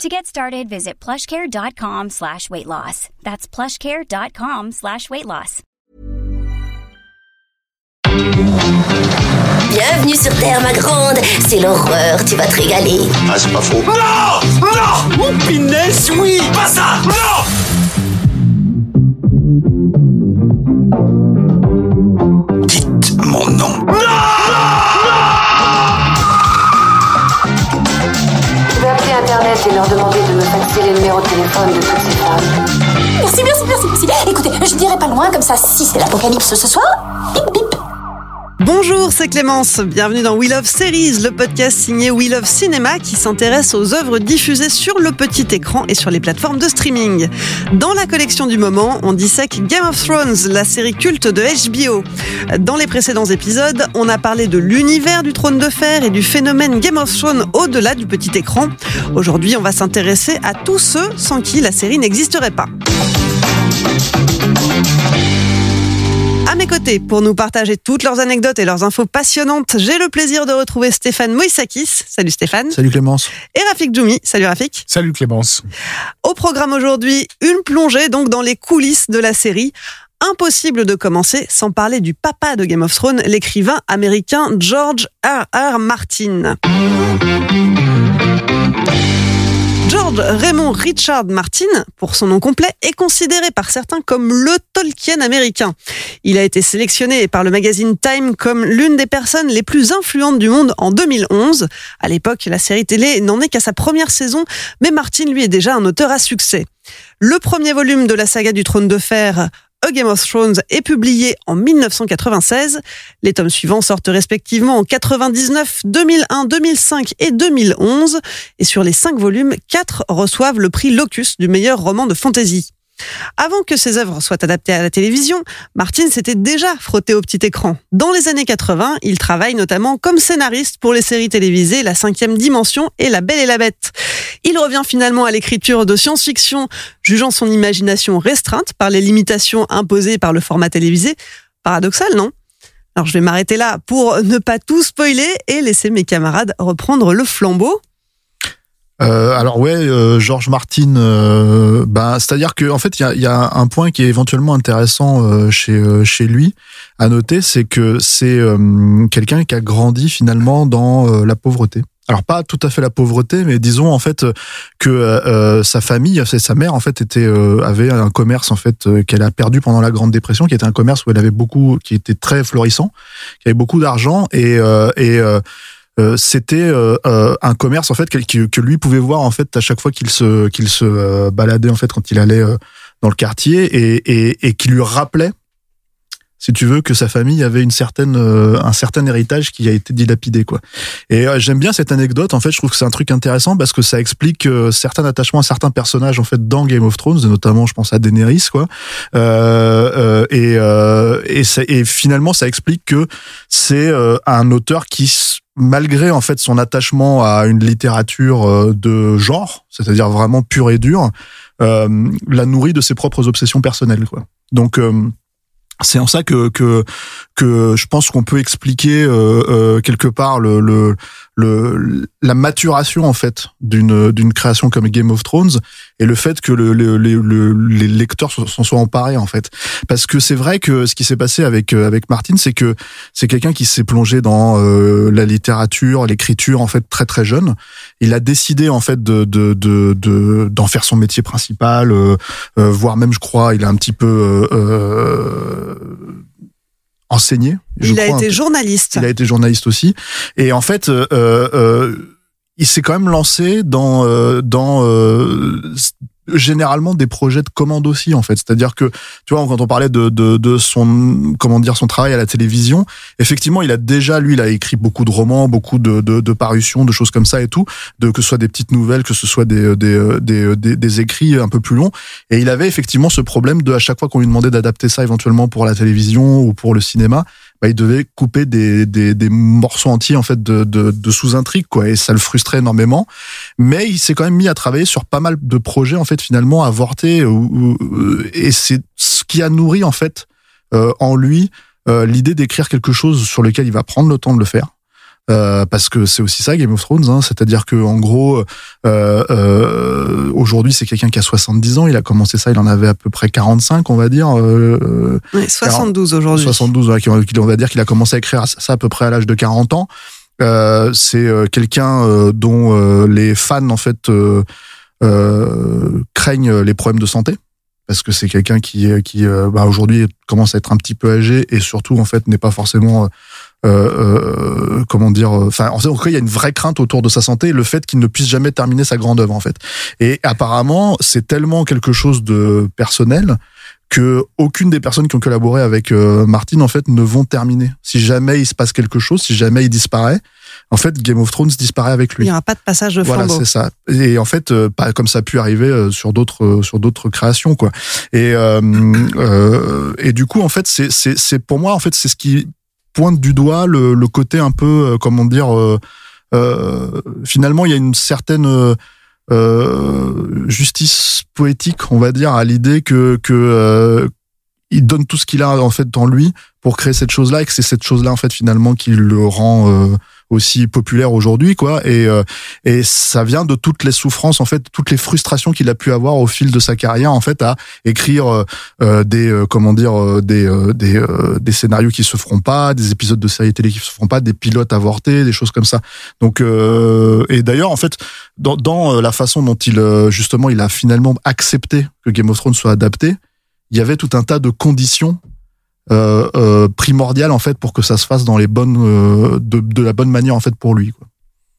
To get started, visit plushcare.com slash weight loss. That's plushcare.com slash weight loss. Bienvenue sur Terre, ma grande. C'est l'horreur, tu vas te régaler. Ah, c'est pas faux. Non Non Oh, punaise, oui Pas ça Non Dites mon nom. Je Internet et leur demander de me faxer les numéros de téléphone de toutes ces femmes. Merci, merci, merci, merci. Écoutez, je dirai pas loin, comme ça, si c'est l'apocalypse ce soir, bip bip. Bonjour, c'est Clémence. Bienvenue dans We Love Series, le podcast signé We Love Cinéma qui s'intéresse aux œuvres diffusées sur le petit écran et sur les plateformes de streaming. Dans la collection du moment, on dissèque Game of Thrones, la série culte de HBO. Dans les précédents épisodes, on a parlé de l'univers du trône de fer et du phénomène Game of Thrones au-delà du petit écran. Aujourd'hui, on va s'intéresser à tous ceux sans qui la série n'existerait pas. À mes côtés, pour nous partager toutes leurs anecdotes et leurs infos passionnantes, j'ai le plaisir de retrouver Stéphane Moïsakis. Salut Stéphane. Salut Clémence. Et Rafik Djoumi. Salut Rafik. Salut Clémence. Au programme aujourd'hui, une plongée donc dans les coulisses de la série. Impossible de commencer sans parler du papa de Game of Thrones, l'écrivain américain George R. R. Martin. George Raymond Richard Martin, pour son nom complet, est considéré par certains comme le Tolkien américain. Il a été sélectionné par le magazine Time comme l'une des personnes les plus influentes du monde en 2011. À l'époque, la série télé n'en est qu'à sa première saison, mais Martin, lui, est déjà un auteur à succès. Le premier volume de la saga du Trône de Fer, A Game of Thrones est publié en 1996. Les tomes suivants sortent respectivement en 99, 2001, 2005 et 2011. Et sur les cinq volumes, quatre reçoivent le prix Locus du meilleur roman de fantasy. Avant que ces œuvres soient adaptées à la télévision, Martin s'était déjà frotté au petit écran. Dans les années 80, il travaille notamment comme scénariste pour les séries télévisées La cinquième dimension et La Belle et la Bête. Il revient finalement à l'écriture de science-fiction, jugeant son imagination restreinte par les limitations imposées par le format télévisé. Paradoxal, non? Alors je vais m'arrêter là pour ne pas tout spoiler et laisser mes camarades reprendre le flambeau. Euh, alors ouais, euh, George Martin, euh, bah, c'est-à-dire que en fait, il y a, un point qui est éventuellement intéressant euh, chez euh, chez lui à noter, c'est que c'est quelqu'un qui a grandi finalement dans la pauvreté. Alors pas tout à fait la pauvreté, mais disons en fait que euh, sa famille, sa mère en fait était avait un commerce en fait qu'elle a perdu pendant la Grande Dépression, qui était un commerce où elle avait beaucoup, qui était très florissant, qui avait beaucoup d'argent et et euh, c'était euh, euh, un commerce en fait que, que, lui pouvait voir en fait à chaque fois qu'il se qu'il se baladait en fait quand il allait dans le quartier et, et, et qui lui rappelait si tu veux que sa famille avait une certaine un certain héritage qui a été dilapidé quoi. Et j'aime bien cette anecdote en fait, je trouve que c'est un truc intéressant parce que ça explique certains attachements à certains personnages en fait dans Game of Thrones, notamment je pense à Daenerys quoi. Euh, et et, ça, et finalement ça explique que c'est un auteur qui malgré en fait son attachement à une littérature de genre, c'est-à-dire vraiment pure et dure, euh, la nourrit de ses propres obsessions personnelles. Quoi. Donc euh, c'est en ça que que que je pense qu'on peut expliquer euh, euh, quelque part le, le le la maturation en fait d'une d'une création comme Game of Thrones et le fait que le, le, le les lecteurs s'en soient emparés en fait. Parce que c'est vrai que ce qui s'est passé avec avec Martin c'est que c'est quelqu'un qui s'est plongé dans euh, la littérature l'écriture en fait très très jeune. Il a décidé en fait de de de d'en de, faire son métier principal euh, euh, voire même je crois il a un petit peu euh, enseigné. il a été journaliste. Il a été journaliste aussi. Et en fait, euh, euh, il s'est quand même lancé dans dans généralement des projets de commande aussi en fait. C'est-à-dire que tu vois quand on parlait de, de, de son comment dire son travail à la télévision effectivement il a déjà lui il a écrit beaucoup de romans beaucoup de, de, de parutions de choses comme ça et tout de que ce soit des petites nouvelles que ce soit des des, des, des, des écrits un peu plus longs. Et il avait effectivement ce problème de à chaque fois qu'on lui demandait d'adapter ça éventuellement pour la télévision ou pour le cinéma bah, il devait couper des, des, des morceaux entiers en fait de, de, de sous-intrigues quoi. Et ça le frustrait énormément. Mais il s'est quand même mis à travailler sur pas mal de projets en fait finalement avortés et c'est ce qui a nourri en fait euh, en lui euh, l'idée d'écrire quelque chose sur lequel il va prendre le temps de le faire euh, parce que c'est aussi ça Game of Thrones, hein, c'est-à-dire que en gros, euh, euh, aujourd'hui c'est quelqu'un qui a 70 ans, il a commencé ça, il en avait à peu près 45, on va dire. Euh, Ouais, 72 aujourd'hui. 72, ouais, qui- qui- on va dire qu'il a commencé à écrire ça à peu près à l'âge de 40 ans. Euh, c'est euh, quelqu'un euh, dont euh, les fans en fait euh, euh, craignent les problèmes de santé parce que c'est quelqu'un qui qui euh, bah, aujourd'hui commence à être un petit peu âgé et surtout en fait n'est pas forcément euh, euh, comment dire euh, enfin en tout cas il y a une vraie crainte autour de sa santé le fait qu'il ne puisse jamais terminer sa grande œuvre en fait et apparemment c'est tellement quelque chose de personnel que aucune des personnes qui ont collaboré avec euh, Martin en fait ne vont terminer si jamais il se passe quelque chose si jamais il disparaît en fait Game of Thrones disparaît avec Il lui n'y aura pas de passage de voilà, flambeau. c'est ça. Et en fait, euh, pas comme ça a pu arriver euh, sur d'autres sur d'autres créations, quoi. Et euh, euh, et du coup, en fait, c'est c'est c'est pour moi, en fait, c'est ce qui pointe du doigt le, côté un peu, euh, comment dire, euh, euh, finalement, il y a une certaine justice poétique, on va dire, à l'idée que que il donne tout ce qu'il a en fait dans lui pour créer cette chose-là et que c'est cette chose-là en fait finalement qui le rend aussi populaire aujourd'hui quoi. Et euh, et ça vient de toutes les souffrances en fait toutes les frustrations qu'il a pu avoir au fil de sa carrière en fait à écrire euh, euh, des euh, comment dire euh, des euh, des des scénarios qui se feront pas des épisodes de séries télé qui se feront pas des pilotes avortés des choses comme ça. Donc et d'ailleurs en fait dans dans la façon dont il justement il a finalement accepté que Game of Thrones soit adapté il y avait tout un tas de conditions euh, euh, primordiales en fait pour que ça se fasse dans les bonnes euh, de, de la bonne manière en fait pour lui.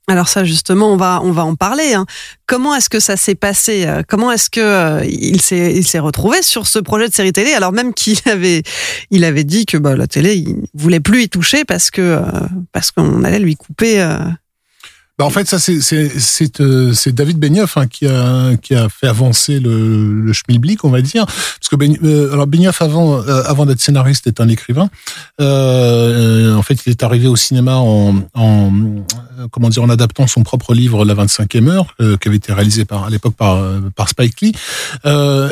Alors ça justement, on va on va en parler. hein. Comment est-ce que ça s'est passé Comment est-ce que il s'est il s'est retrouvé sur ce projet de série télé alors même qu'il avait il avait dit que bah, la télé il voulait plus y toucher parce que parce qu'on allait lui couper. Bah en fait, ça c'est euh, David Benioff hein, qui a qui a fait avancer le le schmilblick, on va dire, parce que Ben- euh, alors Benioff avant euh, avant d'être scénariste est un écrivain. Euh, en fait, il est arrivé au cinéma en en euh, comment dire en adaptant son propre livre La 25e heure, euh, qui avait été réalisé par à l'époque par par Spike Lee.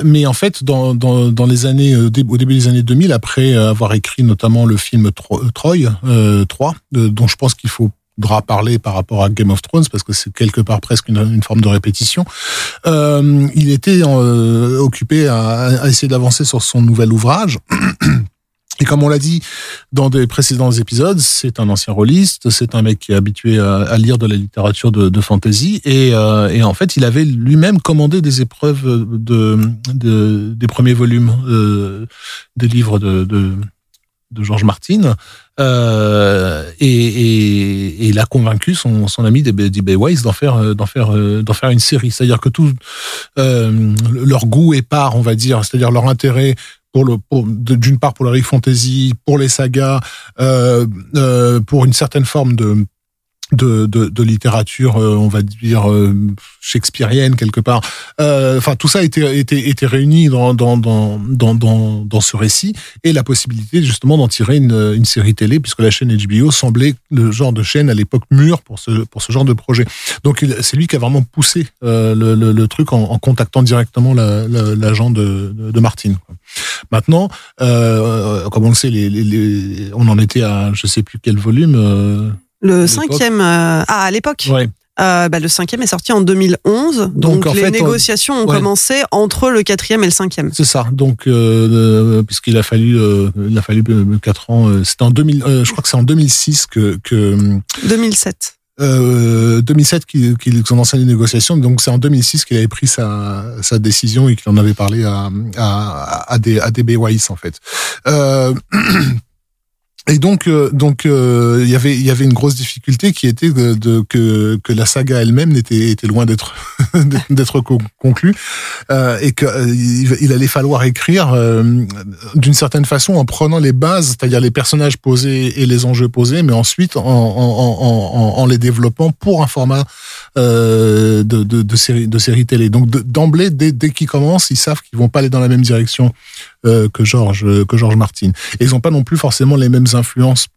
Mais en fait, dans dans dans les années au début des années 2000, après avoir écrit notamment le film Tro- Troy euh, 3, euh, dont je pense qu'il faut faudra parler par rapport à Game of Thrones parce que c'est quelque part presque une, forme de répétition. Euh, il était euh, occupé à, essayer d'avancer sur son nouvel ouvrage. Et comme on l'a dit dans des précédents épisodes, c'est un ancien rôliste, c'est un mec qui est habitué à, lire de la littérature de, fantasy, et, euh, et en fait, il avait lui-même commandé des épreuves de, de des premiers volumes des livres de, de George Martin, euh, et, et, et il a convaincu son, son ami D.B. Weiss d'en faire euh, d'en faire euh, d'en faire une série. C'est-à-dire que tout euh, leur goût part, on va dire, c'est-à-dire leur intérêt pour le pour, d'une part pour le Rick Fantasy, pour les sagas, euh, euh, pour une certaine forme de de, de, de littérature, euh, on va dire euh, shakespearienne quelque part. Euh, Enfin, tout ça était était était réuni dans dans dans dans dans, ce récit et la possibilité justement d'en tirer une, une série télé puisque la chaîne HBO semblait le genre de chaîne à l'époque mûre pour ce pour ce genre de projet. Donc c'est lui qui a vraiment poussé le, le, le truc en, en contactant directement la- la- l'agent de, de, de Martin. quoi. Maintenant, euh, comme on le sait, les, les, les- on en était à je sais plus quel volume. euh, Le cinquième euh, ah à l'époque. ouais. Euh, bah, le cinquième est sorti en 2011, donc, Donc, en les fait, on- négociations ont ouais. commencé entre le quatrième et le cinquième. C'est ça. Donc, euh, puisqu'il a fallu, il a fallu quatre ans. C'était en 2000. euh, je crois que c'est en 2006 que, que 2007. euh, 2007 qu'ils ont lancé les négociations. Donc, c'est en 2006 qu'il avait pris sa, sa décision et qu'il en avait parlé à à, à, des, à DB Weiss en fait. Et donc, euh, donc, euh, il y avait, il y avait une grosse difficulté qui était de, de- que que la saga elle-même n'était était loin d'être d'être co- conclue euh, et que euh, il, allait falloir écrire euh, d'une certaine façon en prenant les bases, c'est-à-dire les personnages posés et les enjeux posés, mais ensuite en, en, en, en, les développant pour un format de, de, de série de série télé. Donc de- d'emblée, dès, dès qu'ils commencent, ils savent qu'ils vont pas aller dans la même direction euh, que George que George Martin. Et ils n'ont pas non plus forcément les mêmes influences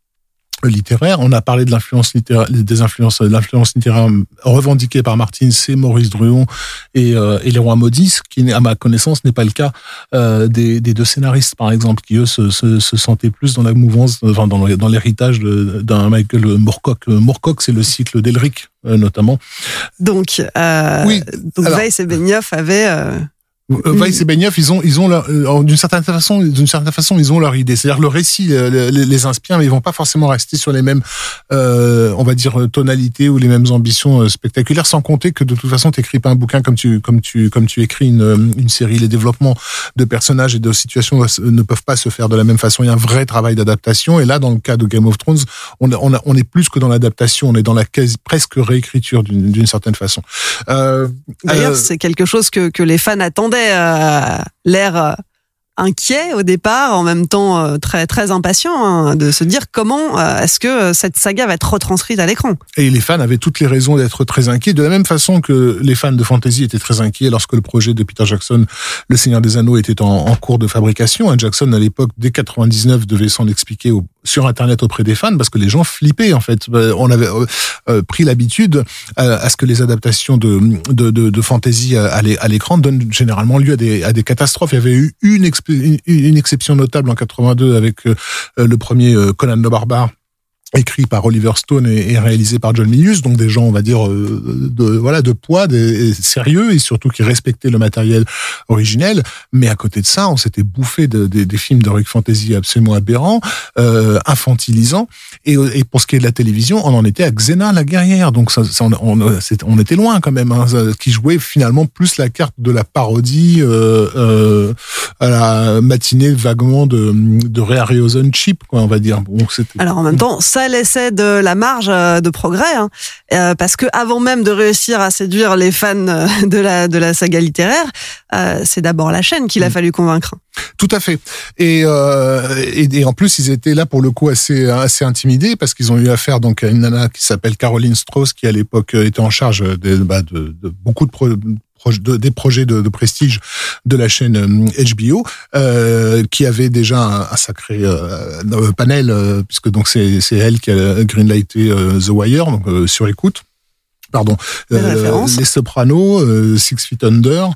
littéraires. On a parlé de l'influence littéraire, des influences, de l'influence littéraire revendiquée par Martin, c'est Maurice Druon et, euh, et les Rois Maudits, ce qui, à ma connaissance, n'est pas le cas euh, des, des deux scénaristes, par exemple, qui eux se, se, se sentaient plus dans la mouvance, enfin dans, l'héritage de- d'un Michael Moorcock. Moorcock, c'est le cycle d'Elric, euh, notamment. Donc, euh, Oui, donc Weiss et Benioff avaient. Euh, Weiss et Benioff, ils ont, ils ont leur, euh, d'une certaine façon, d'une certaine façon, ils ont leur idée. C'est-à-dire le récit euh, les, les inspire, mais ils vont pas forcément rester sur les mêmes, euh, on va dire, tonalités ou les mêmes ambitions spectaculaires. Sans compter que de toute façon, t'écris pas un bouquin comme tu, comme tu, comme tu écris une, une série. Les développements de personnages et de situations ne peuvent pas se faire de la même façon. Il y a un vrai travail d'adaptation. Et là, dans le cas de Game of Thrones, on, a- on, a- on est plus que dans l'adaptation. On est dans la quasi, presque réécriture d'une d'une certaine façon. Euh, D'ailleurs, euh, c'est quelque chose que, que les fans euh, L'air euh, inquiet au départ, en même temps euh, très très impatient hein, de se dire comment est-ce que cette saga va être retranscrite à l'écran. Et les fans avaient toutes les raisons d'être très inquiets, de la même façon que les fans de fantasy étaient très inquiets lorsque le projet de Peter Jackson, Le Seigneur des Anneaux, était en, cours de fabrication. Et Jackson, à l'époque, dès 99, devait s'en expliquer sur Internet auprès des fans parce que les gens flippaient, en fait. Euh, On avait euh, euh, pris l'habitude euh, à ce que les adaptations de, de, de, de fantasy à, à l'é- à l'écran donnent généralement lieu à des, à des catastrophes. Il y avait eu une, une, une exception notable en 82 avec euh, euh, le premier euh, Conan le Barbare écrit par Oliver Stone et, réalisé par John Milius, donc des gens, on va dire, euh, de voilà, de poids, des, sérieux et surtout qui respectaient le matériel originel. Mais à côté de ça, on s'était bouffé de, de- des films d'heroic fantasy absolument aberrants, euh, infantilisants. Et, et pour ce qui est de la télévision, on en était à Xena la guerrière, donc ça, ça, on, on, était loin quand même, hein, qui jouait finalement plus la carte de la parodie euh, euh, à la matinée vaguement de, de Ray Harryhausen cheap, quoi, on va dire. Bon, Alors en même temps, ça laissait de la marge euh, de progrès, hein, euh, parce que avant même de réussir à séduire les fans euh, de la de la saga littéraire, euh, c'est d'abord la chaîne qu'il a fallu convaincre. Tout à fait. Et, euh, et, et en plus, ils étaient là pour le coup assez assez intimidés parce qu'ils ont eu affaire donc à une nana qui s'appelle Caroline Strauss qui à l'époque était en charge de, bah, de, de beaucoup de, pro- de- des projets de, prestige de la chaîne euh, HBO, euh, qui avait déjà un, sacré euh, euh, panel euh, puisque donc c'est elle qui a greenlighté euh, The Wire donc euh, sur écoute. Pardon, référence. Les Sopranos, euh, Six Feet Under,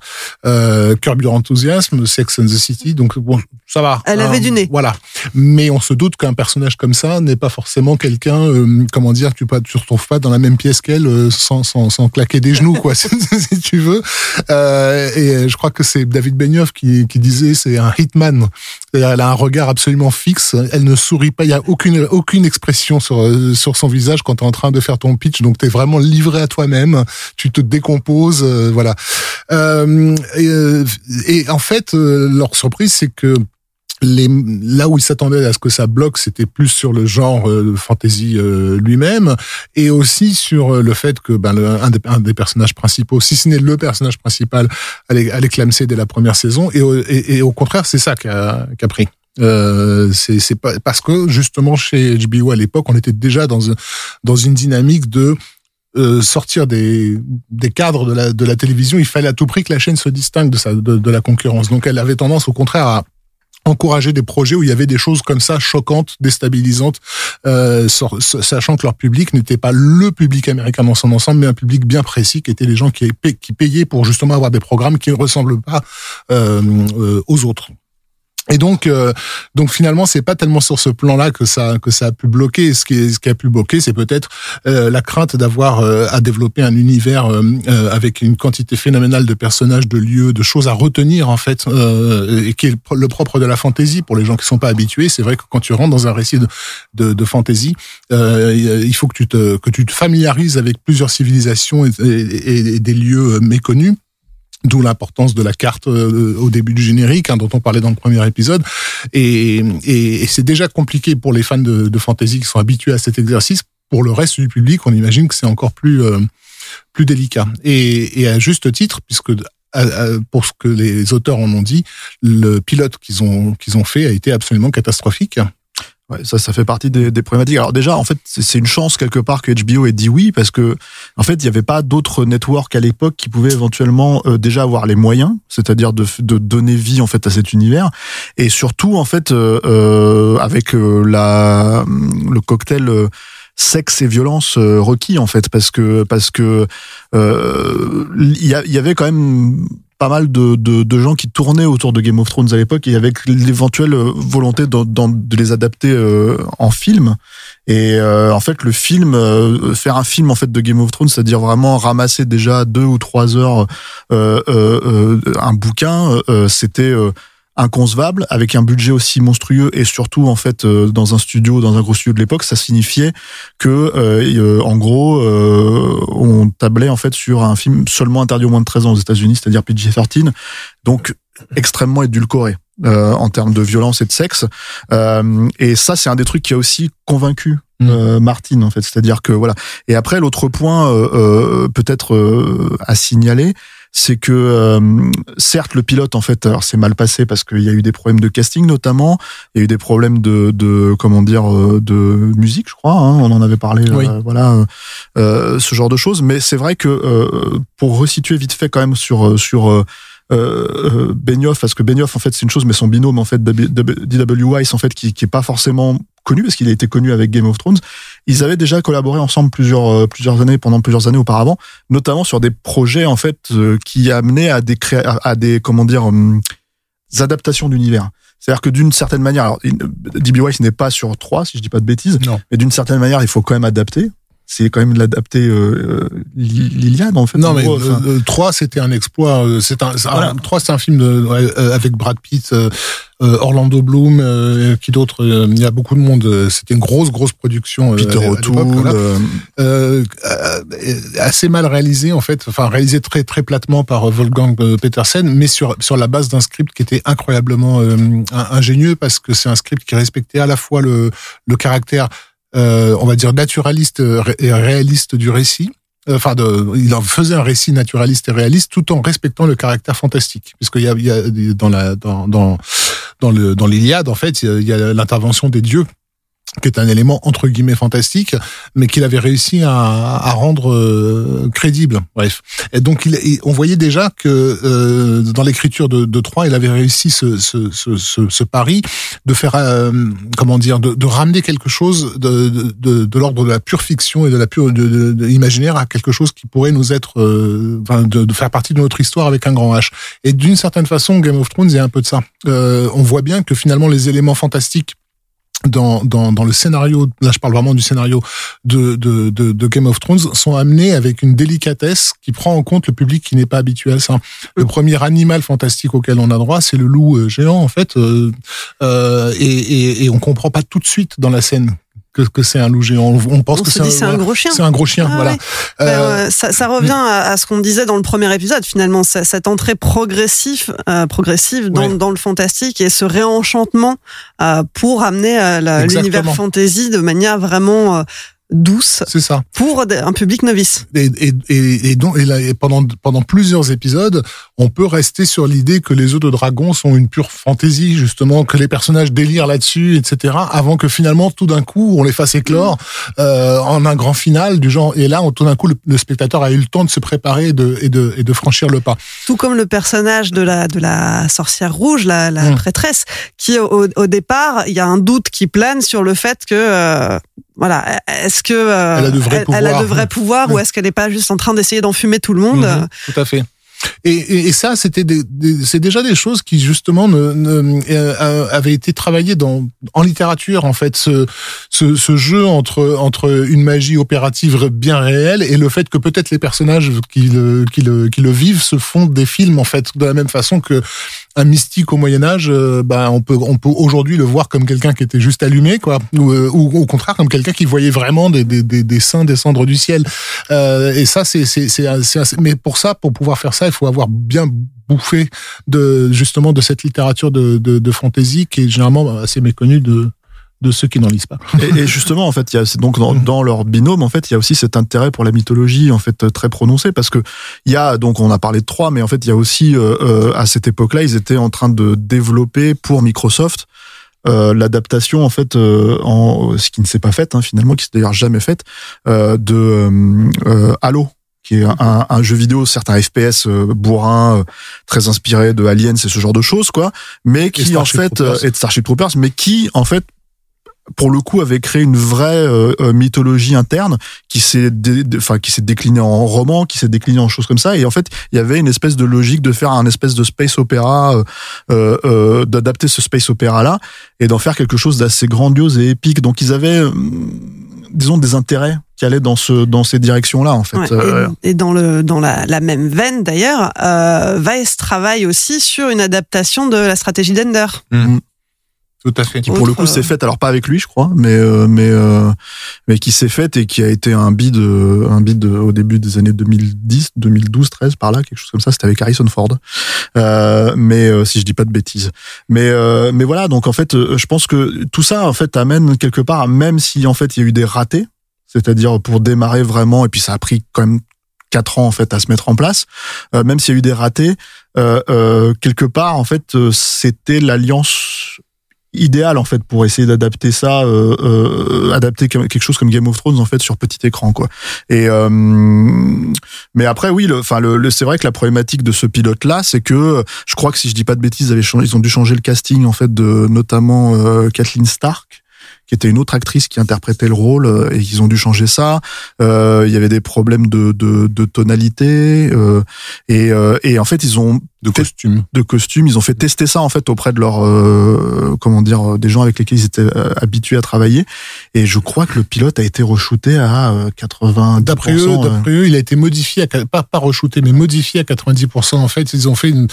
euh, Curb Your Enthusiasm, Sex and the City. Donc bon, ça va. Elle avait du nez. Voilà. Mais on se doute qu'un personnage comme ça n'est pas forcément quelqu'un, euh, comment dire, tu ne te retrouves pas dans la même pièce qu'elle euh, sans, sans, sans claquer des genoux, quoi, si tu veux. Euh, et je crois que c'est David Benioff qui, qui disait c'est un hitman. Elle a un regard absolument fixe. Elle ne sourit pas. Il y a aucune aucune expression sur euh, sur son visage quand tu es en train de faire ton pitch. Donc tu es vraiment livré à toi-même. Tu te décomposes. euh, voilà. Euh, et, euh, et en fait, leur surprise, c'est que les, là où ils s'attendaient à ce que ça bloque, c'était plus sur le genre euh, fantasy lui-même, et aussi sur le fait que ben, un, des, personnages principaux, si ce n'est le personnage principal, allait, allait clamser dès la première saison, et, au- contraire, c'est ça qui a, qui a pris. C'est parce que justement chez HBO à l'époque, on était déjà dans dans une dynamique de euh, sortir des, cadres de la, télévision, il fallait à tout prix que la chaîne se distingue de, la concurrence. Donc elle avait tendance au contraire à encourager des projets où il y avait des choses comme ça choquantes, déstabilisantes, euh, sachant que leur public n'était pas le public américain dans son ensemble, mais un public bien précis qui étaient les gens qui, payaient pour justement avoir des programmes qui ne ressemblent pas euh, aux autres. Et donc, euh, donc finalement, c'est pas tellement sur ce plan-là que ça que ça a pu bloquer. Ce qui, ce qui a pu bloquer, c'est peut-être euh, la crainte d'avoir euh, à développer un univers euh, euh, avec une quantité phénoménale de personnages, de lieux, de choses à retenir en fait, euh, et qui est le pro- le propre de la fantaisie pour les gens qui sont pas habitués. C'est vrai que quand tu rentres dans un récit de de, de fantaisie, il faut que tu te que tu te familiarises avec plusieurs civilisations et, des lieux méconnus. D'où l'importance de la carte euh, au début du générique, hein, dont on parlait dans le premier épisode. Et, c'est déjà compliqué pour les fans de, fantasy qui sont habitués à cet exercice. Pour le reste du public, on imagine que c'est encore plus euh, plus délicat. Et, et, à juste titre, puisque pour ce que les auteurs en ont dit, le pilote qu'ils ont qu'ils ont fait a été absolument catastrophique. Ouais, ça, ça fait partie des, des problématiques. Alors déjà, en fait, c'est une chance quelque part que HBO ait dit oui, parce que en fait, il n'y avait pas d'autres networks à l'époque qui pouvaient éventuellement euh, déjà avoir les moyens, c'est-à-dire de, de donner vie en fait à cet univers, et surtout en fait euh, euh avec euh, la le cocktail sexe et violence requis en fait, parce que parce que il y, y avait quand même pas mal de, de, gens qui tournaient autour de Game of Thrones à l'époque et avec l'éventuelle euh, volonté de, de, les adapter euh, en film. Et euh, en fait, le film, faire un film en fait de Game of Thrones, c'est-à-dire vraiment ramasser déjà deux ou trois heures un bouquin, c'était inconcevable avec un budget aussi monstrueux et surtout en fait euh, dans un studio dans un gros studio de l'époque ça signifiait que euh, euh, en gros on tablait en fait sur un film seulement interdit aux moins de 13 ans aux États-Unis c'est-à-dire PG-13 donc extrêmement édulcoré en termes de violence et de sexe. Et ça c'est un des trucs qui a aussi convaincu mmh. Martine en fait. C'est-à-dire que voilà. Et après l'autre point peut-être à signaler c'est que euh, certes le pilote en fait alors c'est mal passé parce qu'il y a eu des problèmes de casting notamment. Il y a eu des problèmes de, de comment dire euh, de musique je crois hein, on en avait parlé euh, voilà ce genre de choses. Mais c'est vrai que pour resituer vite fait quand même sur sur euh, Benioff parce que Benioff en fait c'est une chose mais son binôme en fait D.W. Weiss en fait qui, qui est pas forcément connu parce qu'il a été connu avec Game of Thrones ils avaient déjà collaboré ensemble plusieurs euh, plusieurs années pendant plusieurs années auparavant, notamment sur des projets en fait euh, qui amenaient à des à des comment dire hum, adaptations d'univers. C'est-à-dire que d'une certaine manière, alors D.B. Weiss n'est pas sur trois, si je dis pas de bêtises, non. mais d'une certaine manière, il faut quand même adapter c'est quand même l'adapter euh, euh l'Iliade en fait. Non mais gros, euh, 3 c'était un exploit. Euh, c'est un voilà. 3 c'est un film de, euh, avec Brad Pitt, Orlando Bloom, qui d'autre. Il y a beaucoup de monde. C'était une grosse grosse production. Peter O'Toole. Voilà. assez mal réalisé en fait. Enfin réalisé très très platement par Wolfgang Petersen, mais sur sur la base d'un script qui était incroyablement ingénieux parce que c'est un script qui respectait à la fois le le caractère euh, on va dire naturaliste et réaliste du récit. Euh, enfin, de, il en faisait un récit naturaliste et réaliste tout en respectant le caractère fantastique, puisqu'il y a, il y a dans la dans dans dans l'Iliade en fait il y a l'intervention des dieux qui est un élément entre guillemets fantastique, mais qu'il avait réussi à, à rendre euh, crédible. Bref, et donc il, on voyait déjà que euh, dans l'écriture de, de Troyes, il avait réussi ce, ce, ce, ce, pari de faire, euh, comment dire, de, de, ramener quelque chose de, de, de l'ordre de la pure fiction et de la pure de, imaginaire à quelque chose qui pourrait nous être, euh, enfin, de, faire partie de notre histoire avec un grand H. Et d'une certaine façon, Game of Thrones est un peu de ça. on voit bien que finalement les éléments fantastiques dans, dans, dans le scénario, là je parle vraiment du scénario de, de, de, de, Game of Thrones, sont amenés avec une délicatesse qui prend en compte le public qui n'est pas habitué à ça. Le premier animal fantastique auquel on a droit, c'est le loup euh, géant en fait, euh, euh, et, et, et on comprend pas tout de suite dans la scène que, que c'est un loup géant. On pense on que c'est un, un, gros chien. C'est un gros chien, ah, voilà. Ouais. Ben, euh, ça, ça, revient à, à ce qu'on disait dans le premier épisode, finalement, cette entrée progressive, euh, progressive dans, ouais. dans, le fantastique et ce réenchantement euh, pour amener euh, l'univers fantasy de manière vraiment douce c'est ça. pour un public novice. Et, et, et, et donc et, là, et pendant pendant plusieurs épisodes on peut rester sur l'idée que les œufs de dragon sont une pure fantaisie justement que les personnages délirent là-dessus etc avant que finalement tout d'un coup on les fasse éclore euh, en un grand final du genre et là on, tout d'un coup le, le, spectateur a eu le temps de se préparer et de et de et de franchir le pas. Tout comme le personnage de la de la sorcière rouge la, la mmh. prêtresse qui au, au départ il y a un doute qui plane sur le fait que euh, voilà, est-ce que euh, elle a de vrais pouvoirs, ou est-ce qu'elle n'est pas juste en train d'essayer d'enfumer tout le monde? Mmh, Tout à fait. Et, ça, c'était c'est déjà des choses qui justement ne, ne, euh, avaient été travaillées dans en littérature en fait, ce, jeu entre entre une magie opérative bien réelle et le fait que peut-être les personnages qui le, qui le qui le vivent se font des films en fait de la même façon que un mystique au Moyen Âge, euh, bah on peut on peut aujourd'hui le voir comme quelqu'un qui était juste allumé quoi, ou, euh, au contraire comme quelqu'un qui voyait vraiment des, des, des, saints descendre du ciel. Euh, et ça c'est c'est c'est mais pour ça pour pouvoir faire ça il faut avoir bien bouffé de justement de cette littérature de, fantasy qui est généralement assez méconnue de de ceux qui n'en lisent pas. Et, justement, en fait, il y a donc dans, leur binôme, en fait, il y a aussi cet intérêt pour la mythologie, en fait, très prononcé, parce que il y a donc on a parlé de trois, mais en fait, il y a aussi euh, euh, à cette époque-là, ils étaient en train de développer pour Microsoft euh, l'adaptation en fait ce qui ne s'est pas fait hein, finalement qui s'est d'ailleurs jamais faite de Halo qui est un, un, jeu vidéo certes un FPS bourrin très inspiré de Aliens et ce genre de choses quoi mais qui en fait Troopers. est de Starship Troopers mais qui en fait pour le coup avait créé une vraie euh, mythologie interne qui s'est enfin qui s'est déclinée en roman qui s'est déclinée en choses comme ça et en fait il y avait une espèce de logique de faire un espèce de space opéra euh, euh, d'adapter ce space opéra là et d'en faire quelque chose d'assez grandiose et épique donc ils avaient euh, disons des intérêts qui allaient dans ce dans ces directions là en fait. Ouais, et, et, dans le dans la, la même veine d'ailleurs euh, Vice travaille aussi sur une adaptation de la stratégie d'Ender. Mmh. Tout à fait. Qui pour le coup s'est faite, alors pas avec lui, je crois, mais euh, mais euh, mais qui s'est faite et qui a été un bid un bid au début des années 2010, 2012, 13 par là, quelque chose comme ça. C'était avec Harrison Ford. Euh, mais si je dis pas de bêtises. Mais mais voilà, donc en fait, je pense que tout ça en fait amène quelque part, même si en fait il y a eu des ratés, c'est-à-dire pour démarrer vraiment, et puis ça a pris quand même quatre ans en fait à se mettre en place, euh, même s'il y a eu des ratés, euh, euh, quelque part en fait c'était l'alliance idéal en fait pour essayer d'adapter ça euh, euh, adapter quelque chose comme Game of Thrones en fait sur petit écran quoi et euh, mais après oui enfin le, le, c'est vrai que la problématique de ce pilote là c'est que je crois que si je dis pas de bêtises ils, avaient changé, ils ont dû changer le casting en fait de notamment euh, Kathleen Stark qui était une autre actrice qui interprétait le rôle euh, et ils ont dû changer ça. Euh, il y avait des problèmes de, de, de tonalité euh, et, euh, et en fait ils ont de costumes. De costumes, ils ont fait tester ça en fait auprès de leurs euh, comment dire des gens avec lesquels ils étaient euh, habitués à travailler. Et je crois que le pilote a été re-shooté à 80% D'après eux, d'après eux, il a été modifié à pas pas re-shooté mais modifié à 90 en fait, ils ont fait une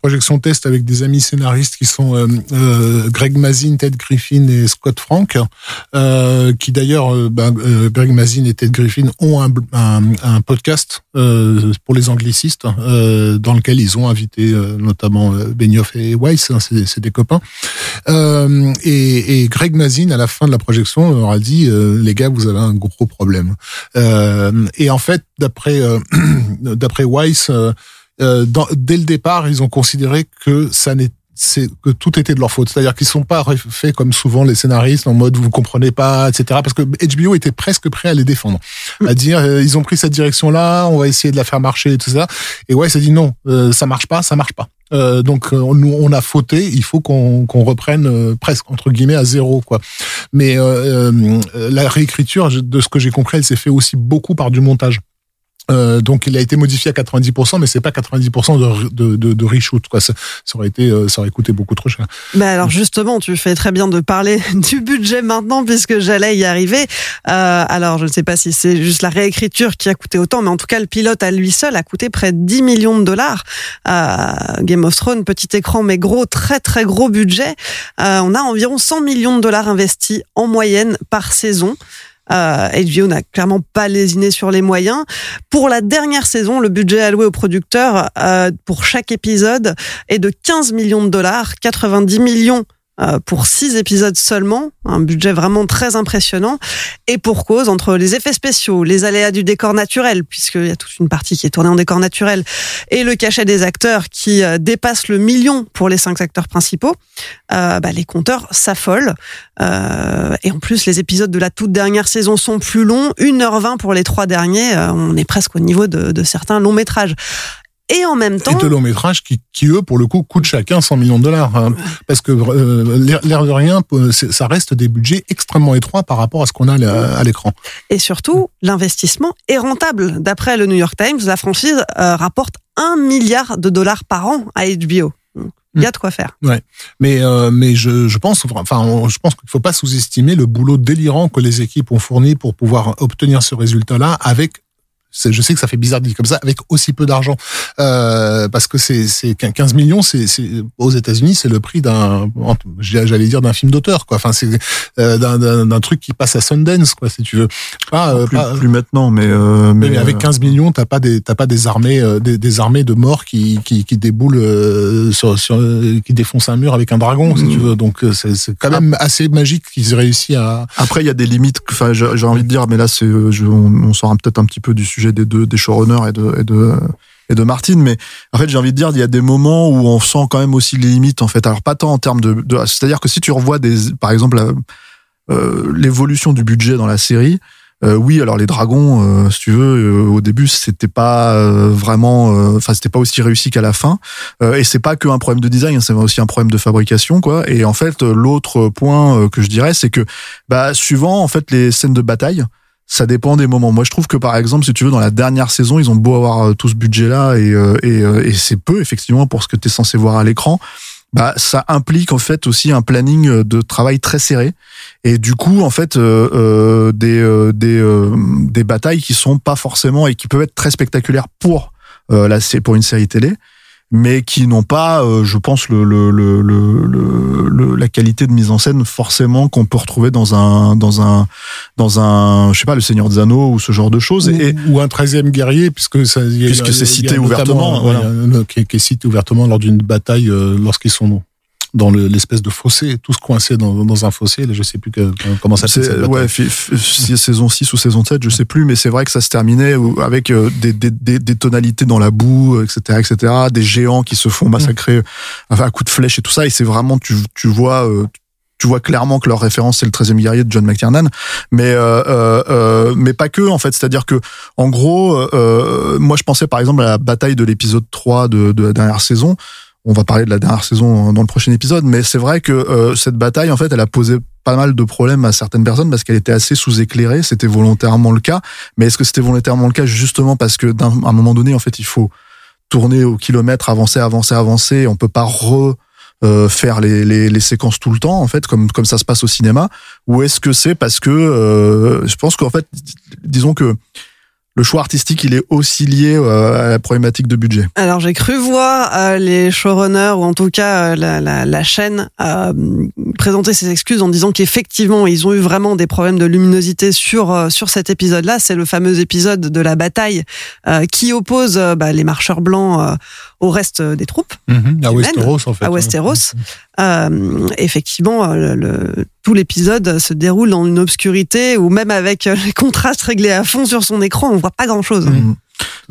projection test avec des amis scénaristes qui sont euh, euh, Greg Mazin, Ted Griffin et Scott Frank, euh, qui d'ailleurs, ben, Greg Mazin et Ted Griffin ont un, un, un podcast pour les anglicistes dans lequel ils ont invité notamment Benioff et Weiss, hein, c'est des copains. Et, et, Greg Mazin, à la fin de la projection, leur a dit les gars, vous avez un gros problème. et en fait, d'après d'après Weiss euh, dans, dès le départ, ils ont considéré que ça n'est c'est que tout était de leur faute. C'est-à-dire qu'ils sont pas faits comme souvent les scénaristes en mode vous comprenez pas, etc. Parce que HBO était presque prêt à les défendre, à dire euh, ils ont pris cette direction-là, on va essayer de la faire marcher et tout ça. Et ouais, ça dit non, euh, ça marche pas, ça marche pas. Euh, donc nous on a fauté, il faut qu'on reprenne presque entre guillemets à zéro quoi. Mais la réécriture de ce que j'ai compris, elle s'est fait aussi beaucoup par du montage. Euh, donc il a été modifié à 90%, mais c'est pas 90% de, de, de, de. Quoi. Ça, aurait été, ça aurait coûté beaucoup trop cher. Bah alors justement, tu fais très bien de parler du budget maintenant, puisque j'allais y arriver. Euh, alors je ne sais pas si c'est juste la réécriture qui a coûté autant, mais en tout cas le pilote à lui seul a coûté près de 10 millions de dollars. Euh, Game of Thrones, petit écran, mais gros, très très gros budget. Euh, on a environ 100 millions de dollars investis en moyenne par saison. Euh, HBO n'a clairement pas lésiné sur les moyens. Pour la dernière saison, le budget alloué aux producteurs euh, pour chaque épisode est de 15 millions de dollars, 90 millions pour six épisodes seulement, un budget vraiment très impressionnant, et pour cause, entre les effets spéciaux, les aléas du décor naturel, puisqu'il y a toute une partie qui est tournée en décor naturel, et le cachet des acteurs qui dépasse le million pour les cinq acteurs principaux, euh, bah, les compteurs s'affolent. Euh, et en plus, les épisodes de la toute dernière saison sont plus longs, 1h20 pour les trois derniers, euh, on est presque au niveau de, de certains longs métrages et en même temps et de longs métrages qui, qui eux pour le coup coûtent chacun 100 millions de dollars hein, parce que euh, l'air de rien ça reste des budgets extrêmement étroits par rapport à ce qu'on a à l'écran. Et surtout l'investissement est rentable. D'après le New York Times la franchise euh, rapporte un milliard de dollars par an à HBO il y a de quoi faire. Ouais, mais euh, mais je, je pense enfin je pense qu'il faut pas sous-estimer le boulot délirant que les équipes ont fourni pour pouvoir obtenir ce résultat-là avec Je sais que ça fait bizarre de dire comme ça, avec aussi peu d'argent, euh, parce que c'est c'est 15 millions, c'est c'est- aux États-Unis, c'est le prix d'un, j'allais dire d'un film d'auteur, quoi. Enfin, c'est euh, d'un- d'un d'un truc qui passe à Sundance, quoi, si tu veux. Pas, euh, plus, pas- plus maintenant, mais euh, mais, mais, avec euh, 15 millions, t'as pas des t'as pas des armées euh, des, des armées de morts qui qui, qui déboulent euh, sur, sur euh, qui défoncent un mur avec un dragon si Mm. tu veux. Donc euh, c'est c'est quand même assez magique qu'ils aient réussi à Après, il y a des limites. Enfin, j'ai j'ai envie de dire, mais là, c'est, euh, je- on, on sort peut-être un petit peu du sujet des deux, des showrunners et de, et de, et de Martin. Mais en fait, j'ai envie de dire, il y a des moments où on sent quand même aussi les limites. En fait, alors pas tant en termes de, c'est-à-dire que si tu revois des, par exemple, euh, l'évolution du budget dans la série. euh, oui, alors les dragons, euh, si tu veux, au début c'était pas vraiment, enfin c'était pas aussi réussi qu'à la fin. Et c'est pas que un problème de design, c'est aussi un problème de fabrication, quoi. Et en fait, l'autre point que je dirais, c'est que, bah, suivant en fait les scènes de bataille, ça dépend des moments. Moi, je trouve que par exemple, si tu veux, dans la dernière saison, ils ont beau avoir euh, tout ce budget-là et euh, et, euh, et c'est peu effectivement pour ce que tu es censé voir à l'écran. Bah, ça implique en fait aussi un planning de travail très serré et du coup en fait euh, euh, des euh, des des batailles qui sont pas forcément et qui peuvent être très spectaculaires pour là c'est pour une série télé mais qui n'ont pas, euh, je pense, le, le, le, le, la qualité de mise en scène forcément qu'on peut retrouver dans un, dans un, dans un, je sais pas, le Seigneur des Anneaux ou ce genre de choses. ou, Et, ou un 13e guerrier puisque ça Puisque c'est cité ouvertement, voilà. qui, est- qui est cité ouvertement lors d'une bataille euh, lorsqu'ils sont dans le- l'espèce de fossé, tous coincés dans, dans un fossé. Là, je sais plus que, comment ça s'appelle. ouais, saison 6 ou saison 7, je sais plus, mais c'est vrai que ça se terminait avec euh, des, des, des, des tonalités dans la boue, euh, etc., etc., des géants qui se font massacrer enfin, à coups de flèche et tout ça, et c'est vraiment, tu, tu vois, euh, tu vois clairement que leur référence c'est le 13e guerrier de John McTiernan, mais euh, euh, mais pas que en fait, c'est-à-dire que en gros, euh, moi je pensais par exemple à la bataille de l'épisode 3 de, de la dernière saison. On va parler de la dernière saison dans le prochain épisode, mais c'est vrai que euh, cette bataille en fait, elle a posé pas mal de problèmes à certaines personnes parce qu'elle était assez sous-éclairée, c'était volontairement le cas. Mais est-ce que c'était volontairement le cas justement parce que d'un un moment donné en fait, il faut tourner au kilomètre, avancer, avancer, avancer, on peut pas re euh, faire les, séquences tout le temps en fait comme comme ça se passe au cinéma. Ou est-ce que c'est parce que euh, je pense qu'en fait disons que le choix artistique il est aussi lié euh, à la problématique de budget Alors j'ai cru voir euh, les showrunners ou en tout cas euh, la, la, la chaîne euh, présenter ses excuses en disant qu'effectivement ils ont eu vraiment des problèmes de luminosité sur euh, sur cet épisode-là. C'est le fameux épisode de la bataille euh, qui oppose euh, bah, les marcheurs blancs euh, au reste des troupes Mhm, à Westeros, en fait. à Westeros. Euh, effectivement, le, le- tout l'épisode se déroule dans une obscurité où même avec euh, les contrastes réglés à fond sur son écran, on voit pas grand-chose. Mhm.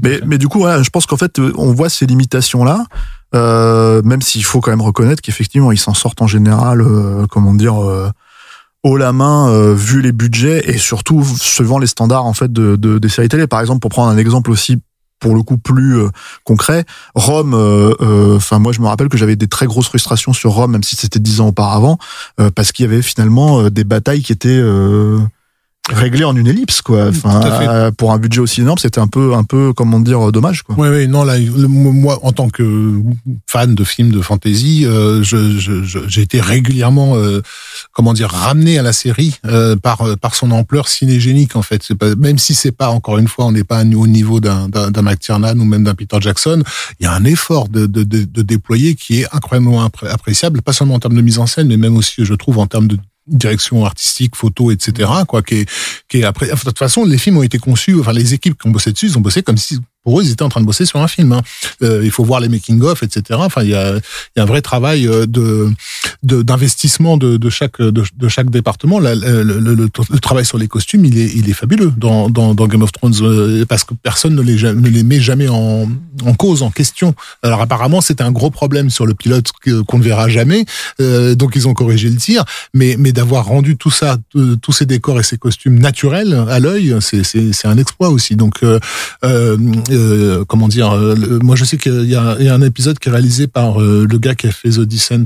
mais mais du coup voilà, je pense qu'en fait euh, on voit ces limitations là euh, même s'il faut quand même reconnaître qu'effectivement ils s'en sortent en général euh, comment dire euh, haut la main euh, vu les budgets et surtout suivant les standards en fait de, de des séries télé par exemple pour prendre un exemple aussi pour le coup plus euh, concret. Rome euh, euh, enfin moi je me rappelle que j'avais des très grosses frustrations sur Rome même si c'était dix ans auparavant euh, parce qu'il y avait finalement euh, des batailles qui étaient euh, réglées en une ellipse quoi enfin Tout à fait. euh, pour un budget aussi énorme c'était un peu un peu comment dire dommage quoi Oui, oui, non, là, le- moi, en tant que fan de films de fantasy, euh, je, je, je- j'ai été régulièrement, euh, comment dire, ramené à la série euh, par euh, par son ampleur cinégénique, en fait. C'est pas, même si c'est pas, encore une fois, on n'est pas au niveau d'un d'un d'un McTiernan ou même d'un Peter Jackson, il y a un effort de, de, de, de déployer qui est incroyablement appré- appréciable, pas seulement en termes de mise en scène, mais même aussi, je trouve, en termes de direction artistique, photo, etc. Quoi, qui est, qui est après. De toute façon, les films ont été conçus. Enfin, les équipes qui ont bossé dessus, ils ont bossé comme si pour eux, ils étaient en train de bosser sur un film. hein. Euh, il faut voir les making of, etc. Enfin, il y a, un vrai travail euh, d'investissement de, chaque département. Le, travail sur les costumes, il est fabuleux dans Game of Thrones euh, parce que personne ne les met jamais en cause, en question. Alors apparemment, c'était un gros problème sur le pilote qu'on ne verra jamais. Donc ils ont corrigé le tir, mais d'avoir rendu tout ça, tous ces décors et ces costumes naturels à l'œil, c'est un exploit aussi. Euh, comment dire euh, le- Moi, je sais qu'il y a, il y a un épisode qui est réalisé par euh, le gars qui a fait The Descent.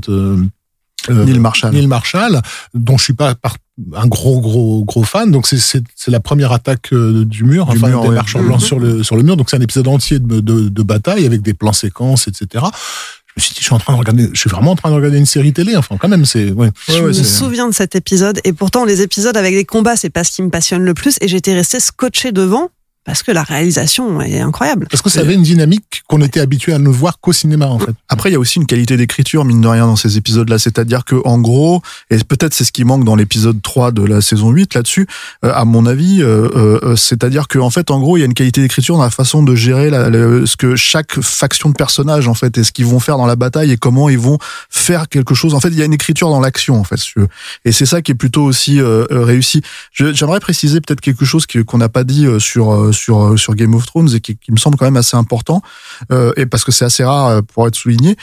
Neil Marshall Neil Marshall, dont je suis pas par- un gros gros gros fan. Donc c'est c'est c'est la première attaque euh, du mur, Du enfin mur, des ouais. marchands blancs Mhm. sur le sur le mur. Donc c'est un épisode entier de, de de bataille avec des plans séquences, etc. Je me suis dit, je suis en train de regarder, je suis vraiment en train de regarder une série télé. Enfin, quand même, c'est ouais. Je me souviens de cet épisode et pourtant les épisodes avec des combats c'est pas ce qui me passionne le plus et j'étais resté scotché devant parce que la réalisation est incroyable. Parce que ça avait une dynamique qu'on était habitué à ne voir qu'au cinéma, en fait. Après, il y a aussi une qualité d'écriture, mine de rien, dans ces épisodes-là. C'est-à-dire que, en gros, et peut-être c'est ce qui manque dans l'épisode 3 de la saison 8 là-dessus, euh, à mon avis, euh, euh, c'est-à-dire que, en fait, en gros, il y a une qualité d'écriture dans la façon de gérer la, le- ce que chaque faction de personnages, en fait, et ce qu'ils vont faire dans la bataille et comment ils vont faire quelque chose. En fait, il y a une écriture dans l'action, en fait. si tu veux. Et c'est ça qui est plutôt aussi euh, euh, réussi. J'aimerais préciser peut-être quelque chose qu'on n'a pas dit euh, sur euh, sur euh, sur Game of Thrones et qui, me semble quand même assez important euh, et parce que c'est assez rare euh, pour être souligné.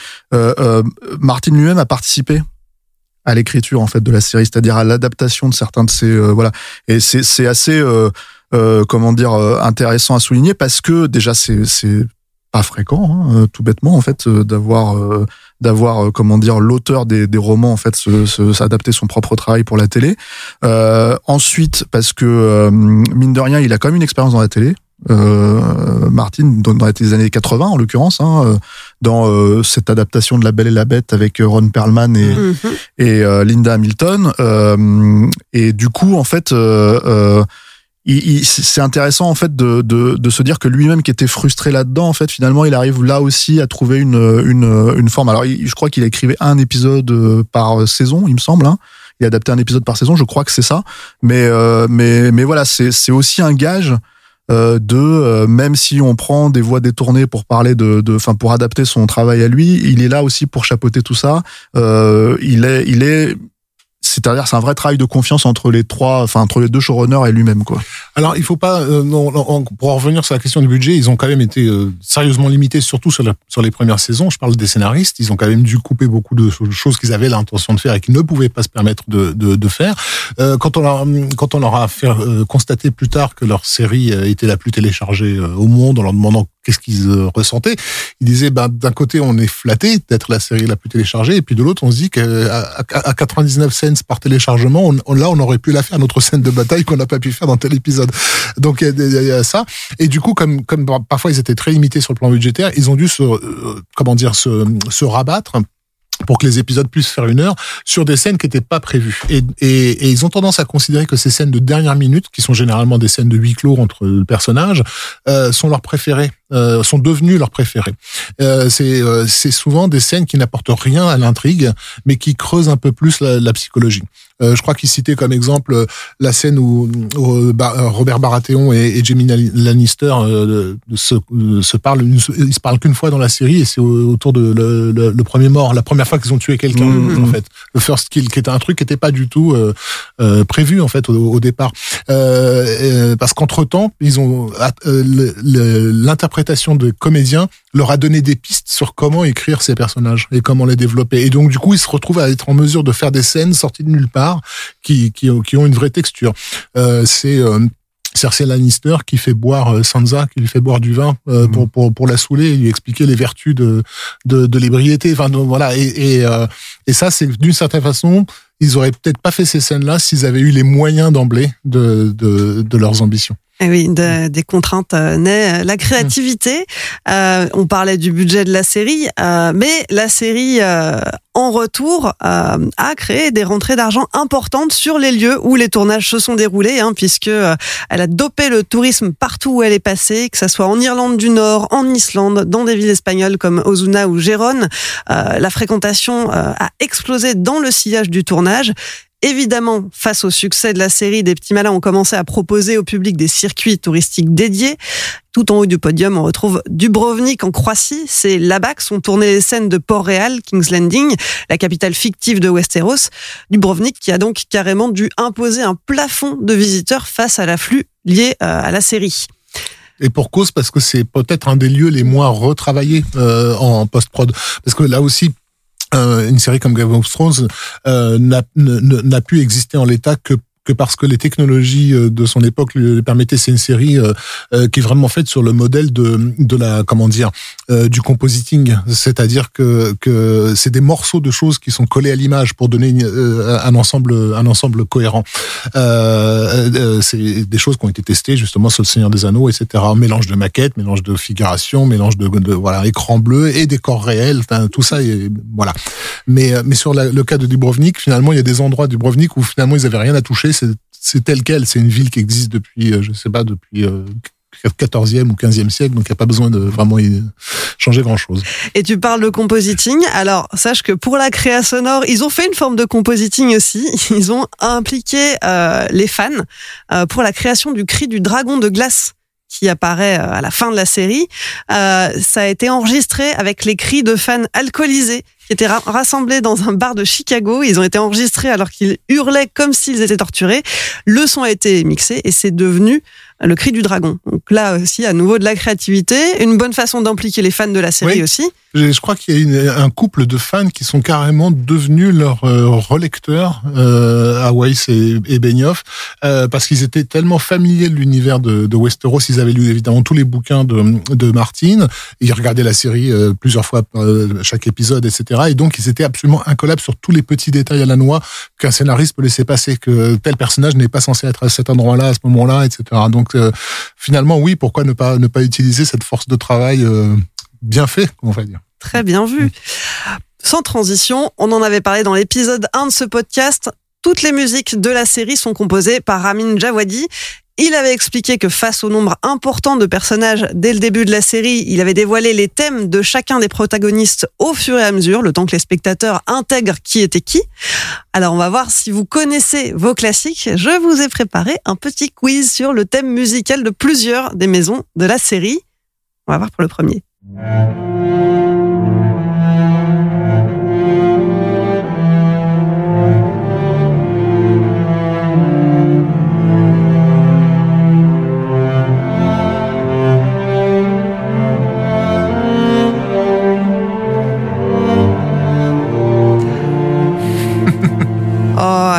Martin lui-même a participé à l'écriture en fait de la série, c'est-à-dire à l'adaptation de certains de ses voilà. Et c'est c'est assez comment dire intéressant à souligner parce que déjà c'est c'est pas fréquent, hein, tout bêtement en fait, d'avoir d'avoir euh, comment dire l'auteur des, des romans en fait se, se, s'adapter son propre travail pour la télé. Euh, ensuite parce que euh, mine de rien, il a quand même une expérience dans la télé. Euh, Martin dans, les années 80 en l'occurrence, hein, dans euh, cette adaptation de La Belle et la Bête avec Ron Perlman et, Mhm. et euh, Linda Hamilton. Euh, et du coup, en fait, euh, euh, c'est intéressant en fait de, de, de se dire que lui-même qui était frustré là-dedans, en fait, finalement, il arrive là aussi à trouver une, une, une forme. Alors, je crois qu'il a écrivé un épisode euh, par saison, il me semble. Hein. Il a adapté un épisode par saison, je crois que c'est ça. Mais, euh, mais, mais voilà, c'est c'est aussi un gage euh, de euh, même si on prend des voix détournées pour parler de, de, enfin pour adapter son travail à lui, il est là aussi pour chapeauter tout ça. Euh, il est, il est, c'est-à-dire c'est un vrai travail de confiance entre les trois, enfin entre les deux showrunners et lui-même quoi. Alors, il faut pas, euh, pour en revenir sur la question du budget, ils ont quand même été euh, sérieusement limités, surtout sur, les premières saisons. Je parle des scénaristes, ils ont quand même dû couper beaucoup de choses qu'ils avaient l'intention de faire et qu'ils ne pouvaient pas se permettre de, faire. Euh, quand on leur, quand on leur a fait constater plus tard que leur série était la plus téléchargée au monde, en leur demandant qu'est-ce qu'ils euh, ressentaient, ils disaient, ben, d'un côté, on est flatté d'être la série la plus téléchargée, et puis de l'autre, on se dit qu'à à, à 99 cents par téléchargement, on, là, on aurait pu la faire, notre scène de bataille qu'on n'a pas pu faire dans tel épisode. Donc il y y a ça. Et du coup, comme comme parfois ils étaient très limités sur le plan budgétaire, ils ont dû se euh, comment dire se, se rabattre pour que les épisodes puissent faire une heure sur des scènes qui n'étaient pas prévues. Et, et, et ils ont tendance à considérer que ces scènes de dernière minute, qui sont généralement des scènes de huis clos entre personnages, euh, sont leurs préférées, euh, sont devenues leurs préférées. Euh, c'est euh, souvent des scènes qui n'apportent rien à l'intrigue, mais qui creusent un peu plus la psychologie. Euh, je crois qu'il citait comme exemple euh, la scène où, où, euh, Robert Baratheon et, et Jamie Lannister euh, se, se parlent. une- Ils se parlent qu'une fois dans la série et c'est au- autour de le, le- le premier mort, la première fois qu'ils ont tué quelqu'un Mhm. en fait. Le first kill, qui était un truc qui n'était pas du tout euh, euh, prévu en fait au, au départ, parce qu'entre temps ils ont l'interprétation de comédiens leur a donné des pistes sur comment écrire ces personnages et comment les développer. Et donc, du coup, ils se retrouvent à être en mesure de faire des scènes sorties de nulle part qui, qui, ont- qui ont une vraie texture. Euh, c'est euh, Cersei Lannister qui fait boire euh, Sansa, qui lui fait boire du vin euh, Mhm. pour, pour, pour la saouler et lui expliquer les vertus de, de, de l'ébriété. Enfin, donc, voilà. Et, et, euh, et ça, c'est d'une certaine façon, ils auraient peut-être pas fait ces scènes-là s'ils avaient eu les moyens d'emblée de, de, de leurs ambitions. Eh oui, de- des contraintes euh, naît euh, la créativité. Euh, on parlait du budget de la série, euh, mais la série, euh, en retour, euh, a créé des rentrées d'argent importantes sur les lieux où les tournages se sont déroulés, hein, puisque elle a dopé le tourisme partout où elle est passée, que ça soit en Irlande du Nord, en Islande, dans des villes espagnoles comme Osuna ou Gérone. La fréquentation a explosé dans le sillage du tournage. Évidemment, face au succès de la série, des petits malins ont commencé à proposer au public des circuits touristiques dédiés. Tout en haut du podium, on retrouve Dubrovnik en Croatie. C'est là-bas que sont tournées les scènes de Port-Réal, King's Landing, la capitale fictive de Westeros. Dubrovnik qui a donc carrément dû imposer un plafond de visiteurs face à l'afflux lié euh, à la série. Et pour cause, parce que c'est peut-être un des lieux les moins retravaillés euh, en post-prod. Parce que là aussi, une série comme Game of Thrones euh, n'a pu exister en l'état que que parce que les technologies euh, de son époque lui permettaient. C'est une série euh, euh, qui est vraiment faite sur le modèle de de la comment dire euh, du compositing, c'est-à-dire que que c'est des morceaux de choses qui sont collés à l'image pour donner une, euh, un ensemble un ensemble cohérent. Euh, c'est des choses qui ont été testées justement sur le Seigneur des Anneaux, etc. Mélange de maquettes, mélange de figuration, mélange de, de voilà écran bleu et décor réel. Enfin, tout ça, est, voilà. Mais mais sur le cas de Dubrovnik, finalement, il y a des endroits Dubrovnik où finalement ils avaient rien à toucher. C'est tel quel. C'est une ville qui existe depuis, euh, je sais pas, depuis euh, 14e ou 15e siècle, donc il n'y a pas besoin de vraiment changer grand-chose. Et tu parles de compositing. Alors, sache que pour la créa sonore, ils ont fait une forme de compositing aussi. Ils ont impliqué euh, les fans euh, pour la création du cri du dragon de glace qui apparaît euh, à la fin de la série. Euh, ça a été enregistré avec les cris de fans alcoolisés qui étaient ra- rassemblés dans un bar de Chicago. Ils ont été enregistrés alors qu'ils hurlaient comme s'ils étaient torturés. Le son a été mixé et c'est devenu le cri du dragon. Donc là aussi, à nouveau de la créativité, une bonne façon d'impliquer les fans de la série Oui. aussi. Je, crois qu'il y a une- un couple de fans qui sont carrément devenus leurs euh, relecteurs euh, à Weiss et, et Benioff euh, parce qu'ils étaient tellement familiers de l'univers de, de Westeros. Ils avaient lu évidemment tous les bouquins de, de Martin. Ils regardaient la série euh, plusieurs fois euh, chaque épisode, etc. Et donc ils étaient absolument incollables sur tous les petits détails à la noix qu'un scénariste peut laisser passer, que tel personnage n'est pas censé être à cet endroit-là, à ce moment-là, etc. Donc euh, finalement, oui, pourquoi ne pas ne pas utiliser cette force de travail euh, bien fait, on va dire. Très bien vu. Sans transition, on en avait parlé dans l'épisode 1 de ce podcast. Toutes les musiques de la série sont composées par Ramin Djawadi. Il avait expliqué que face au nombre important de personnages dès le début de la série, il avait dévoilé les thèmes de chacun des protagonistes au fur et à mesure, le temps que les spectateurs intègrent qui était qui. Alors on va voir si vous connaissez vos classiques. Je vous ai préparé un petit quiz sur le thème musical de plusieurs des maisons de la série. On va voir pour le premier.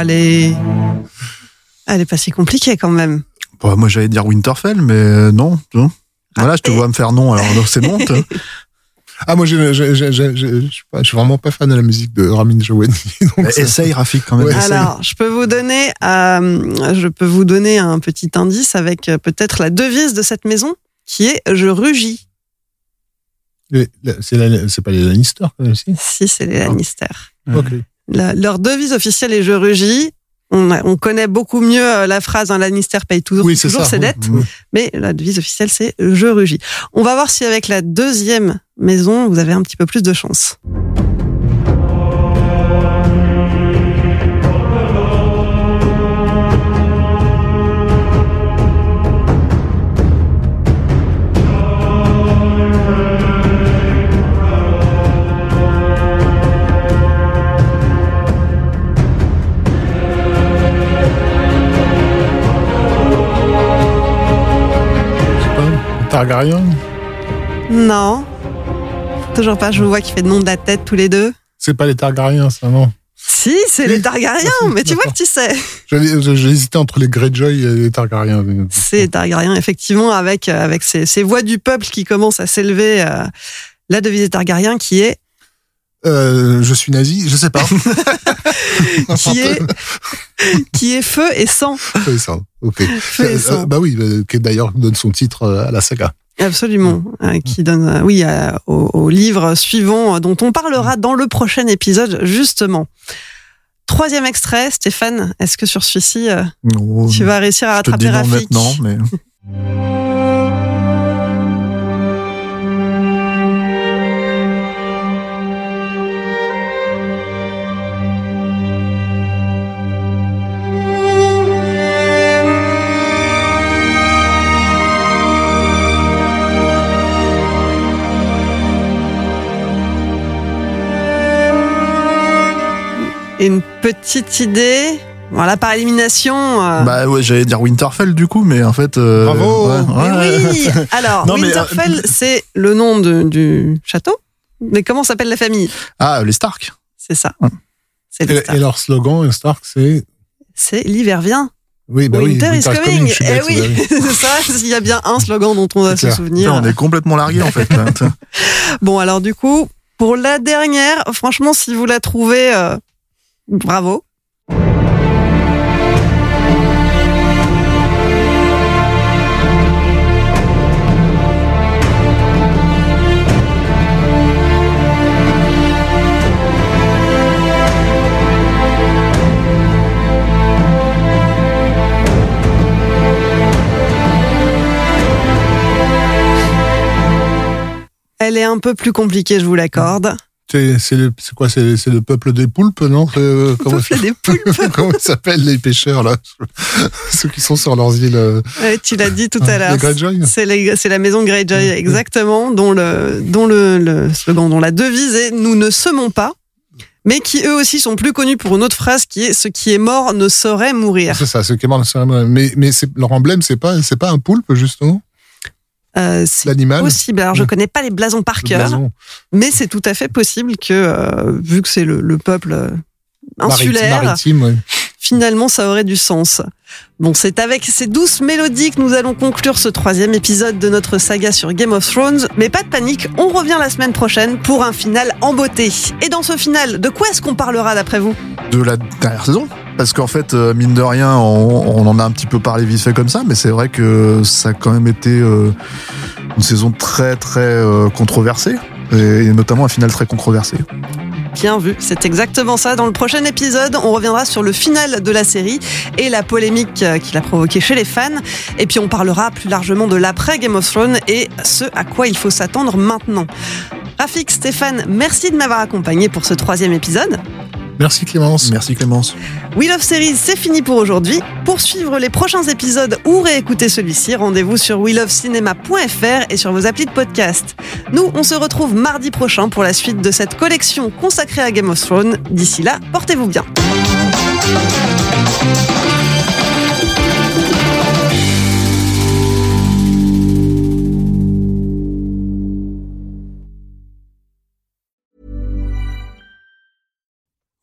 Elle est... Elle est pas si compliquée quand même. Bah, moi, j'allais dire Winterfell, mais euh, non. non. Voilà, je te et- vois me faire non, alors c'est bon. Ah, moi, je, suis vraiment pas fan de la musique de Ramin Djawadi. essaye, Rafik, quand même. Ouais. Alors, je peux vous donner, euh, je peux vous donner un petit indice avec euh, peut-être la devise de cette maison, qui est "Je rugis". C'est pas les Lannister, quand même, si? Si, c'est les Lannister. Ok. La- leur devise officielle est "Je rugis". On, a- on connaît beaucoup mieux euh, la phrase "Un Lannister paye toujours, Oui, toujours ses oui. dettes", Oui. mais la devise officielle c'est "Je rugis". On va voir si avec la deuxième maison, vous avez un petit peu plus de chance. Targaryen Non, toujours pas. Je vous vois qui fait de nom de la tête tous les deux. C'est pas les Targaryens, ça, non Si, c'est les Targaryens, mais tu vois que tu sais. J'ai hésité entre les Greyjoy et les Targaryens. C'est Targaryen, effectivement, avec, euh, avec ces, ces voix du peuple qui commencent à s'élever. euh, la devise des Targaryens qui est, Euh, je suis nazi, je sais pas. qui est, qui est feu et sang. C'est ça, ok. Feu et Euh, sang. bah oui, euh, qui d'ailleurs donne son titre euh, à la saga. Absolument. euh, qui donne, euh, oui, euh, au, au livre suivant euh, dont on parlera dans le prochain épisode, justement. Troisième extrait, Stéphane, est-ce que sur celui-ci, euh, Oh, tu vas réussir à rattraper Rafik maintenant, mais. petite idée Voilà, par élimination. euh, Bah ouais, j'allais dire Winterfell du coup, mais en fait. euh, Bravo. ouais, Mais ouais. oui Alors, Non, mais, euh, Winterfell, c'est le nom de- du château. Mais comment s'appelle la famille? Ah, les Stark. C'est ça. Ouais. C'est Et, les et Stark. leur slogan, Stark, c'est. C'est l'hiver vient. Oui, bah oui, Winter is Winter coming. suis Eh bête, oui, bah c'est ça. S'il y a bien un slogan dont on va se clair. souvenir. On est complètement largué en fait. Bon, alors du coup, pour la dernière, franchement, si vous la trouvez, euh, Bravo. Elle est un peu plus compliquée, je vous l'accorde. C'est le- quoi C'est le peuple des poulpes, non? Euh, comment, Peuple des poulpes. comment ils s'appellent les pêcheurs là? Ceux qui sont sur leurs îles. euh, Ouais, tu l'as dit tout à l'heure. Les Greyjoy? C'est la maison Greyjoy, exactement, dont le, dont le, le slogan, dont la devise est Nous ne semons pas, mais qui eux aussi sont plus connus pour une autre phrase qui est Ce qui est mort ne saurait mourir. C'est ça, ceux qui est mort dans la cérémonie. Mais, mais c'est, leur emblème, c'est pas, c'est pas un poulpe, justement? Euh, c'est L'animal possible. Alors, je Ouais. connais pas les blasons par cœur, mais c'est tout à fait possible que, euh, vu que c'est le, le peuple euh, insulaire, Maritime, maritime, ouais. finalement, ça aurait du sens. Bon, c'est avec ces douces mélodies que nous allons conclure ce troisième épisode de notre saga sur Game of Thrones. Mais pas de panique, on revient la semaine prochaine pour un final en beauté. Et dans ce final, de quoi est-ce qu'on parlera d'après vous? De la dernière saison. Parce qu'en fait, euh, mine de rien, on, en a un petit peu parlé vite fait comme ça, mais c'est vrai que ça a quand même été euh, une saison très très euh, controversée, et notamment un final très controversé. Bien vu, c'est exactement ça. Dans le prochain épisode, on reviendra sur le final de la série et la polémique qu'il a provoquée chez les fans. Et puis on parlera plus largement de l'après Game of Thrones et ce à quoi il faut s'attendre maintenant. Rafik, Stéphane, merci de m'avoir accompagné pour ce troisième épisode. Merci Clémence. Merci Clémence. Wheel of Series, c'est fini pour aujourd'hui. Pour suivre les prochains épisodes ou réécouter celui-ci, rendez-vous sur wheelofcinema.fr et sur vos applis de podcast. Nous, on se retrouve mardi prochain pour la suite de cette collection consacrée à Game of Thrones. D'ici là, portez-vous bien.